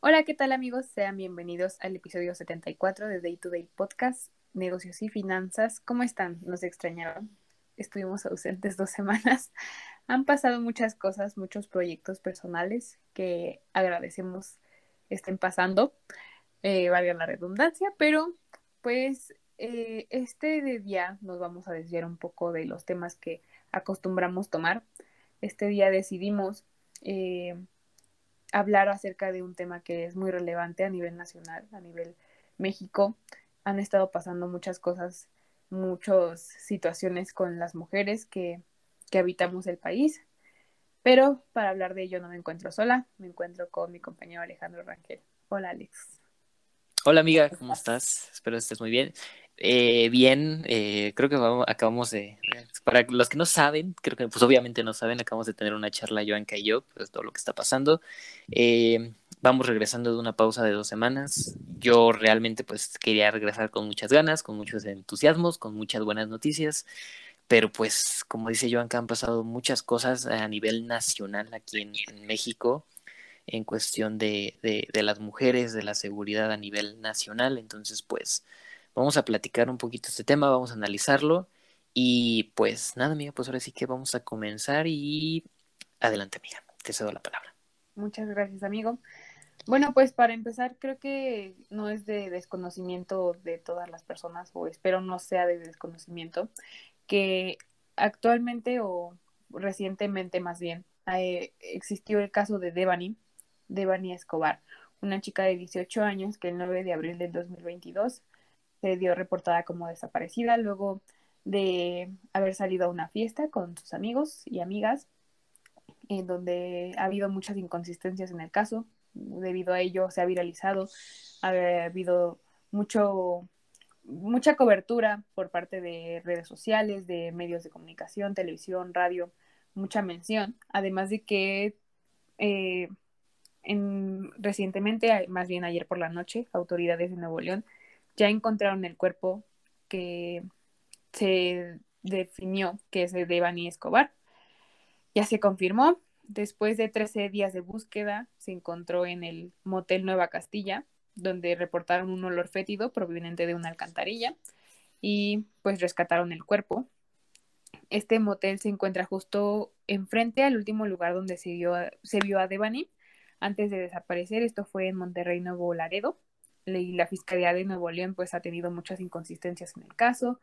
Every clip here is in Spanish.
Hola, ¿qué tal amigos? Sean bienvenidos al episodio 74 de Day to Day Podcast, Negocios y Finanzas. ¿Cómo están? ¿Nos extrañaron? Estuvimos ausentes dos semanas. Han pasado muchas cosas, muchos proyectos personales que agradecemos estén pasando, eh, valga la redundancia, pero pues eh, este día nos vamos a desviar un poco de los temas que acostumbramos tomar. Este día decidimos eh, hablar acerca de un tema que es muy relevante a nivel nacional, a nivel México. Han estado pasando muchas cosas, muchas situaciones con las mujeres que, que habitamos el país. Pero para hablar de ello no me encuentro sola, me encuentro con mi compañero Alejandro Rangel. Hola Alex. Hola amiga, ¿cómo estás? Espero que estés muy bien. Eh, bien, eh, creo que acabamos de, para los que no saben, creo que pues obviamente no saben, acabamos de tener una charla Joanca y yo, pues todo lo que está pasando. Eh, vamos regresando de una pausa de dos semanas. Yo realmente pues quería regresar con muchas ganas, con muchos entusiasmos, con muchas buenas noticias, pero pues como dice Joanca, han pasado muchas cosas a nivel nacional aquí en México en cuestión de, de, las mujeres, de la seguridad a nivel nacional, entonces pues Vamos a platicar un poquito este tema, vamos a analizarlo. Y pues nada, amiga, pues ahora sí que vamos a comenzar y adelante, amiga, te cedo la palabra. Muchas gracias, amigo. Bueno, pues para empezar, creo que no es de desconocimiento de todas las personas, o espero no sea de desconocimiento, que actualmente o recientemente más bien eh, existió el caso de Devani, Devani Escobar, una chica de 18 años que el 9 de abril del 2022 se dio reportada como desaparecida luego de haber salido a una fiesta con sus amigos y amigas, en donde ha habido muchas inconsistencias en el caso. Debido a ello se ha viralizado, ha habido mucho, mucha cobertura por parte de redes sociales, de medios de comunicación, televisión, radio, mucha mención, además de que eh, en, recientemente, más bien ayer por la noche, autoridades de Nuevo León ya encontraron el cuerpo que se definió que es de Bani Escobar. Ya se confirmó. Después de 13 días de búsqueda, se encontró en el motel Nueva Castilla, donde reportaron un olor fétido proveniente de una alcantarilla y pues rescataron el cuerpo. Este motel se encuentra justo enfrente al último lugar donde se vio, se vio a Devani antes de desaparecer. Esto fue en Monterrey, Nuevo Laredo y la Fiscalía de Nuevo León pues ha tenido muchas inconsistencias en el caso.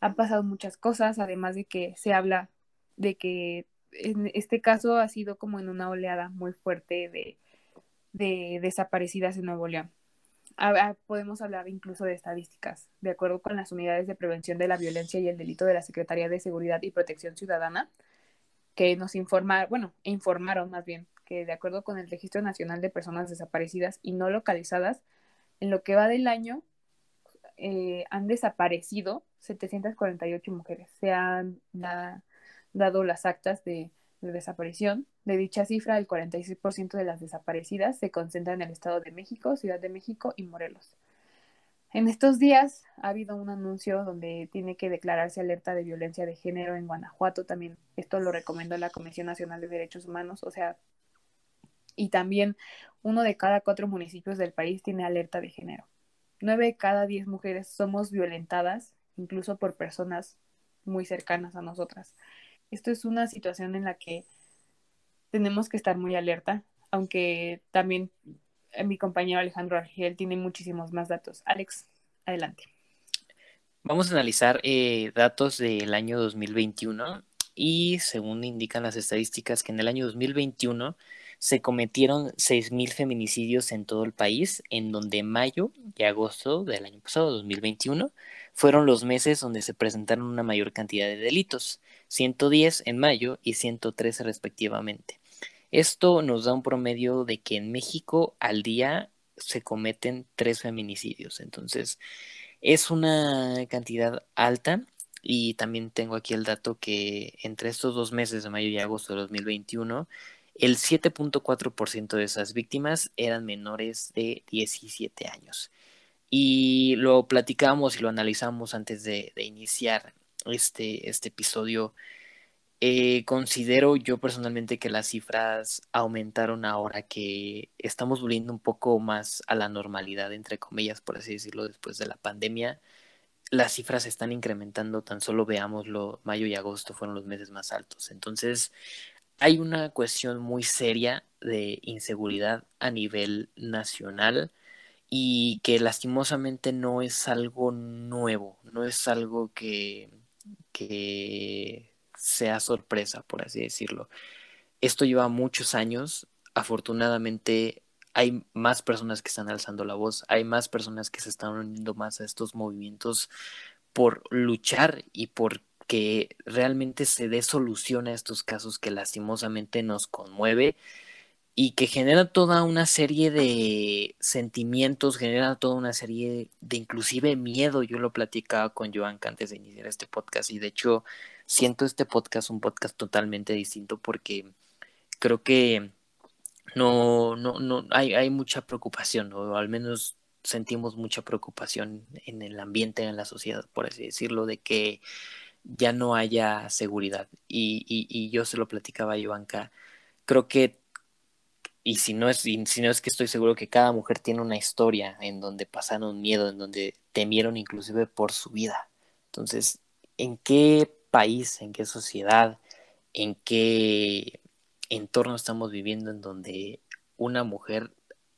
Han pasado muchas cosas, además de que se habla de que en este caso ha sido como en una oleada muy fuerte de, de desaparecidas en Nuevo León. podemos hablar incluso de estadísticas. De acuerdo con las unidades de prevención de la violencia y el delito de la Secretaría de Seguridad y Protección Ciudadana, que nos informaron, bueno, informaron más bien, que de acuerdo con el Registro Nacional de Personas Desaparecidas y No Localizadas, en lo que va del año, eh, han desaparecido 748 mujeres. Se han dado las actas de, desaparición. De dicha cifra, el 46% de las desaparecidas se concentran en el Estado de México, Ciudad de México y Morelos. En estos días ha habido un anuncio donde tiene que declararse alerta de violencia de género en Guanajuato. También esto lo recomendó la Comisión Nacional de Derechos Humanos. O sea, y también uno de cada cuatro municipios del país tiene alerta de género. Nueve de cada diez mujeres somos violentadas, incluso por personas muy cercanas a nosotras. Esto es una situación en la que tenemos que estar muy alerta, aunque también eh, mi compañero Alejandro Argel tiene muchísimos más datos. Alex, adelante. Vamos a analizar eh, datos del año 2021 y según indican las estadísticas que en el año 2021 se cometieron 6.000 feminicidios en todo el país, en donde mayo y agosto del año pasado, 2021, fueron los meses donde se presentaron una mayor cantidad de delitos, 110 en mayo y 113 respectivamente. Esto nos da un promedio de que en México al día se cometen tres feminicidios. Entonces, es una cantidad alta y también tengo aquí el dato que entre estos dos meses de mayo y agosto de 2021, el 7.4% de esas víctimas eran menores de 17 años. Y lo platicamos y lo analizamos antes de, iniciar este, este episodio. Eh, considero yo personalmente que las cifras aumentaron ahora que estamos volviendo un poco más a la normalidad, entre comillas, por así decirlo, después de la pandemia. Las cifras están incrementando, tan solo veámoslo, mayo y agosto fueron los meses más altos. Entonces, hay una cuestión muy seria de inseguridad a nivel nacional y que lastimosamente no es algo nuevo, no es algo que, sea sorpresa, por así decirlo. Esto lleva muchos años, afortunadamente hay más personas que están alzando la voz, hay más personas que se están uniendo más a estos movimientos por luchar y por que realmente se dé solución a estos casos que lastimosamente nos conmueve y que genera toda una serie de sentimientos, genera toda una serie de inclusive miedo. Yo lo platicaba con Joan antes de iniciar este podcast y de hecho siento este podcast un podcast totalmente distinto porque creo que no, no, no, hay, hay mucha preocupación, o al menos sentimos mucha preocupación en el ambiente, en la sociedad, por así decirlo, de que ya no haya seguridad. Y, y, y yo se lo platicaba a Joanca, creo que y si no es, si no es que estoy seguro que cada mujer tiene una historia en donde pasaron miedo, en donde temieron inclusive por su vida. Entonces, ¿en qué país, en qué sociedad, en qué entorno estamos viviendo en donde una mujer,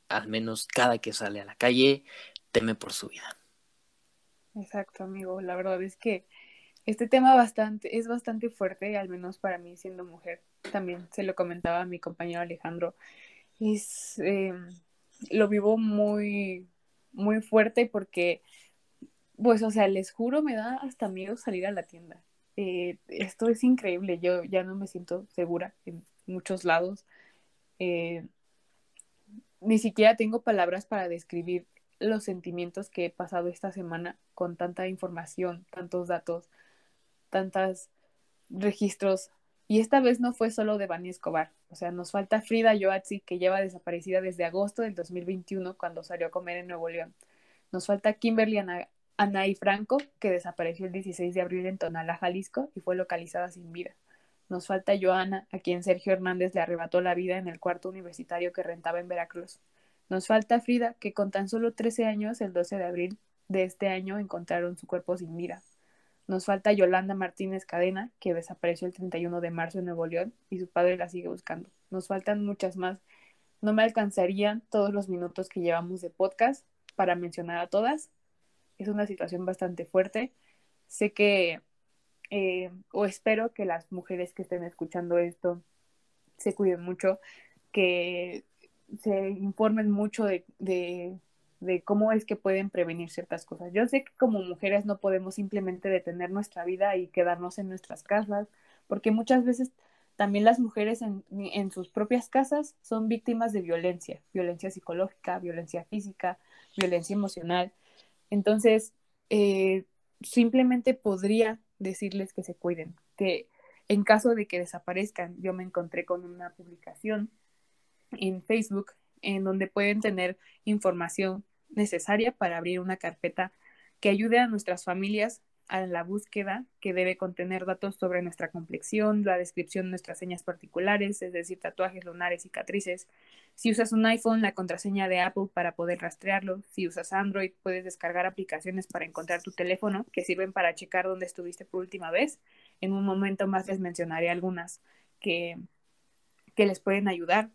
al menos cada que sale a la calle, teme por su vida? Exacto, amigo. La verdad es que este tema bastante, es bastante fuerte, al menos para mí siendo mujer. También se lo comentaba a mi compañero Alejandro es, em, lo vivo muy, muy fuerte porque, pues, o sea, les juro, me da hasta miedo salir a la tienda. Eh, esto es increíble, yo ya no me siento segura en muchos lados. Eh, ni siquiera tengo palabras para describir los sentimientos que he pasado esta semana con tanta información, tantos datos, tantos registros y esta vez no fue solo de Bani Escobar, o sea, nos falta Frida Yoatzi, que lleva desaparecida desde agosto del 2021 cuando salió a comer en Nuevo León. Nos falta Kimberly Anaí Franco, que desapareció el 16 de abril en Tonalá, Jalisco, y fue localizada sin vida. Nos falta Joana, a quien Sergio Hernández le arrebató la vida en el cuarto universitario que rentaba en Veracruz. Nos falta Frida, que con tan solo 13 años, el 12 de abril de este año, encontraron su cuerpo sin vida. Nos falta Yolanda Martínez Cadena, que desapareció el 31 de marzo en Nuevo León y su padre la sigue buscando. Nos faltan muchas más. No me alcanzarían todos los minutos que llevamos de podcast para mencionar a todas. Es una situación bastante fuerte. Sé que, eh, o espero que las mujeres que estén escuchando esto se cuiden mucho, que se informen mucho de de cómo es que pueden prevenir ciertas cosas. Yo sé que como mujeres no podemos simplemente detener nuestra vida y quedarnos en nuestras casas, porque muchas veces también las mujeres en, en sus propias casas son víctimas de violencia, violencia psicológica, violencia física, violencia emocional. Entonces, eh, simplemente podría decirles que se cuiden, que en caso de que desaparezcan, yo me encontré con una publicación en Facebook en donde pueden tener información necesaria para abrir una carpeta que ayude a nuestras familias a la búsqueda que debe contener datos sobre nuestra complexión, la descripción de nuestras señas particulares, es decir, tatuajes lunares, cicatrices. Si usas un iPhone, la contraseña de Apple para poder rastrearlo. Si usas Android, puedes descargar aplicaciones para encontrar tu teléfono que sirven para checar dónde estuviste por última vez. En un momento más les mencionaré algunas que, que les pueden ayudar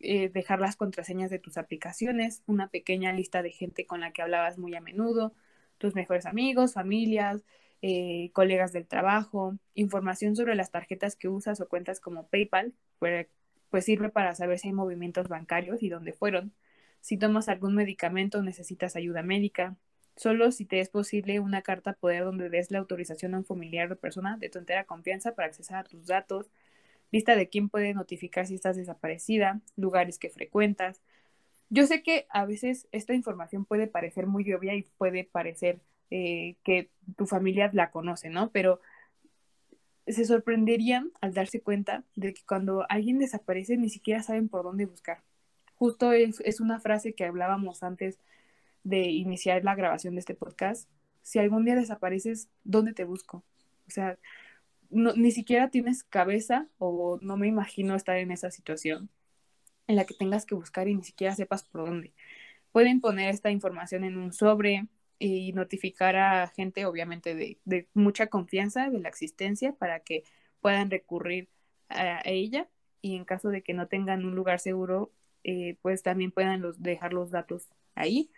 eh, dejar las contraseñas de tus aplicaciones, una pequeña lista de gente con la que hablabas muy a menudo, tus mejores amigos, familias, eh, colegas del trabajo, información sobre las tarjetas que usas o cuentas como PayPal, pues, sirve para saber si hay movimientos bancarios y dónde fueron. Si tomas algún medicamento necesitas ayuda médica. Solo si te es posible una carta poder donde des la autorización a un familiar o persona de tu entera confianza para accesar a tus datos, lista de quién puede notificar si estás desaparecida, lugares que frecuentas, yo sé que a veces esta información puede parecer muy obvia y puede parecer eh, que tu familia la conoce, ¿no? Pero se sorprenderían al darse cuenta de que cuando alguien desaparece ni siquiera saben por dónde buscar. Justo es, es una frase que hablábamos antes de iniciar la grabación de este podcast. Si algún día desapareces, ¿dónde te busco? O sea, ni siquiera tienes cabeza o no me imagino estar en esa situación en la que tengas que buscar y ni siquiera sepas por dónde. Pueden poner esta información en un sobre y notificar a gente, obviamente, de, mucha confianza de la existencia para que puedan recurrir a, ella y en caso de que no tengan un lugar seguro, eh, pues también puedan los, dejar los datos ahí.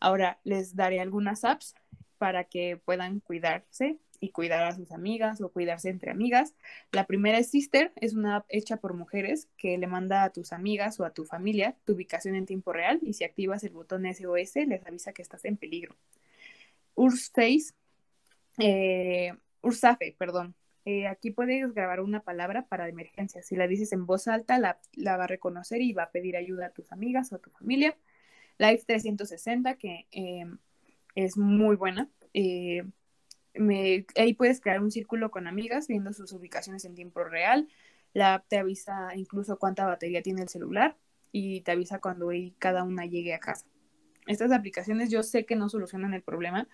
Ahora les daré algunas apps para que puedan cuidarse y cuidar a sus amigas o cuidarse entre amigas. La primera es Sister, es una app hecha por mujeres que le manda a tus amigas o a tu familia tu ubicación en tiempo real y si activas el botón SOS les avisa que estás en peligro. Ursafe, eh, Ursafe, perdón. Eh, aquí puedes grabar una palabra para emergencia. Si la dices en voz alta, la, va a reconocer y va a pedir ayuda a tus amigas o a tu familia. Live 360, que eh, es muy buena. Eh, ahí puedes crear un círculo con amigas viendo sus ubicaciones en tiempo real. La app te avisa incluso cuánta batería tiene el celular y te avisa cuando cada una llegue a casa. Estas aplicaciones yo sé que no solucionan el problema,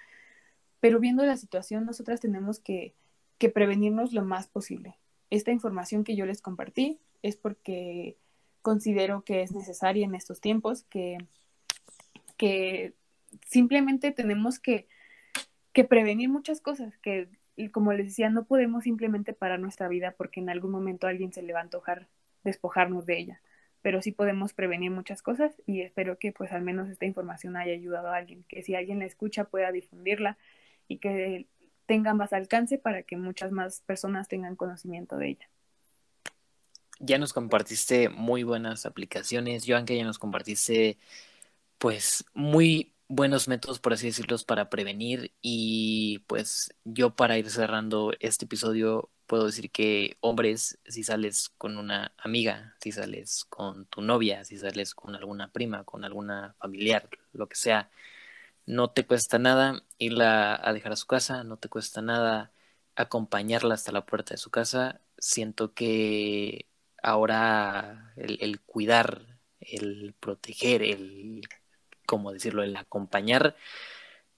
pero viendo la situación nosotras tenemos que, que prevenirnos lo más posible. Esta información que yo les compartí es porque considero que es necesaria en estos tiempos, que, que simplemente tenemos que que prevenir muchas cosas, que como les decía, no podemos simplemente parar nuestra vida porque en algún momento alguien se le va a antojar despojarnos de ella, pero sí podemos prevenir muchas cosas y espero que pues al menos esta información haya ayudado a alguien, que si alguien la escucha pueda difundirla y que tenga más alcance para que muchas más personas tengan conocimiento de ella. Ya nos compartiste muy buenas aplicaciones, Joan, que ya nos compartiste pues muy buenos métodos, por así decirlos, para prevenir. Y pues yo para ir cerrando este episodio puedo decir que hombres, si sales con una amiga, si sales con tu novia, si sales con alguna prima, con alguna familiar, lo que sea, no te cuesta nada irla a dejar a su casa, no te cuesta nada acompañarla hasta la puerta de su casa. Siento que ahora el, el cuidar, el proteger, el como decirlo, el acompañar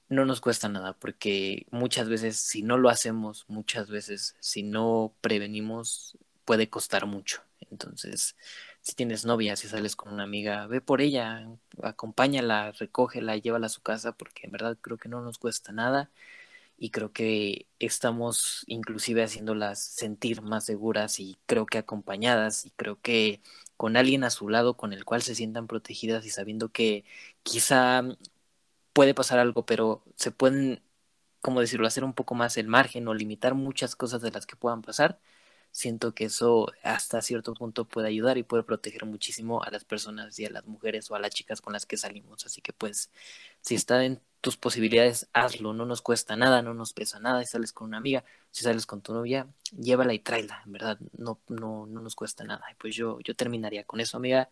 no nos cuesta nada, porque muchas veces si no lo hacemos, muchas veces si no prevenimos, puede costar mucho. Entonces, si tienes novia, si sales con una amiga, ve por ella, acompáñala, recógela, llévala a su casa, porque en verdad creo que no nos cuesta nada y creo que estamos inclusive haciéndolas sentir más seguras y creo que acompañadas y creo que con alguien a su lado con el cual se sientan protegidas y sabiendo que quizá puede pasar algo, pero se pueden, como decirlo, hacer un poco más el margen o limitar muchas cosas de las que puedan pasar. Siento que eso hasta cierto punto puede ayudar y puede proteger muchísimo a las personas y a las mujeres o a las chicas con las que salimos. Así que pues, si está en tus posibilidades, hazlo, no nos cuesta nada, no nos pesa nada, si sales con una amiga, si sales con tu novia, llévala y tráela, en verdad, no, no, no nos cuesta nada. Y pues yo, yo terminaría con eso, amiga.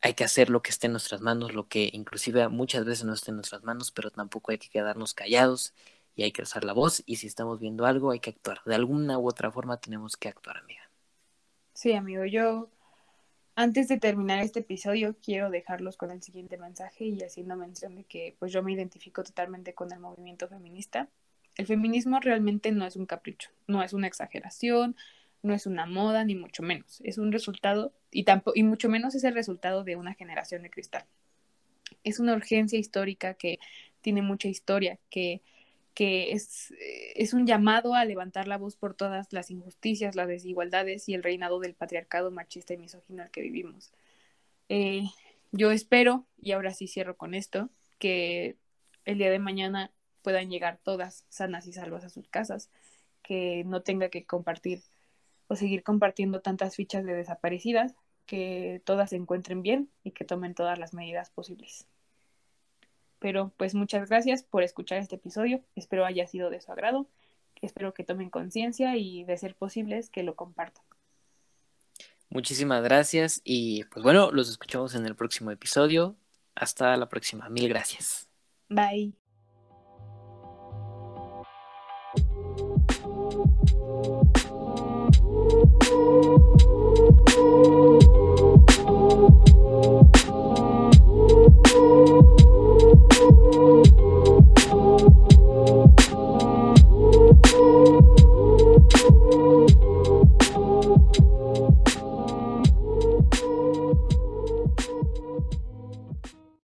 Hay que hacer lo que esté en nuestras manos, lo que inclusive muchas veces no esté en nuestras manos, pero tampoco hay que quedarnos callados y hay que alzar la voz y si estamos viendo algo hay que actuar. De alguna u otra forma tenemos que actuar, amiga. Sí, amigo, yo antes de terminar este episodio, quiero dejarlos con el siguiente mensaje y haciendo mención de que pues yo me identifico totalmente con el movimiento feminista. El feminismo realmente no es un capricho, no es una exageración, no es una moda, ni mucho menos. Es un resultado, y, tampoco, y mucho menos es el resultado de una generación de cristal. Es una urgencia histórica que tiene mucha historia, que que es, eh, es, un llamado a levantar la voz por todas las injusticias, las desigualdades y el reinado del patriarcado machista y misógino al que vivimos. Eh, yo espero, y ahora sí cierro con esto, que el día de mañana puedan llegar todas sanas y salvas a sus casas, que no tenga que compartir o seguir compartiendo tantas fichas de desaparecidas, que todas se encuentren bien y que tomen todas las medidas posibles. Pero pues muchas gracias por escuchar este episodio. Espero haya sido de su agrado. Espero que tomen conciencia y de ser posibles que lo compartan. Muchísimas gracias y pues bueno, los escuchamos en el próximo episodio. Hasta la próxima. Mil gracias. Bye.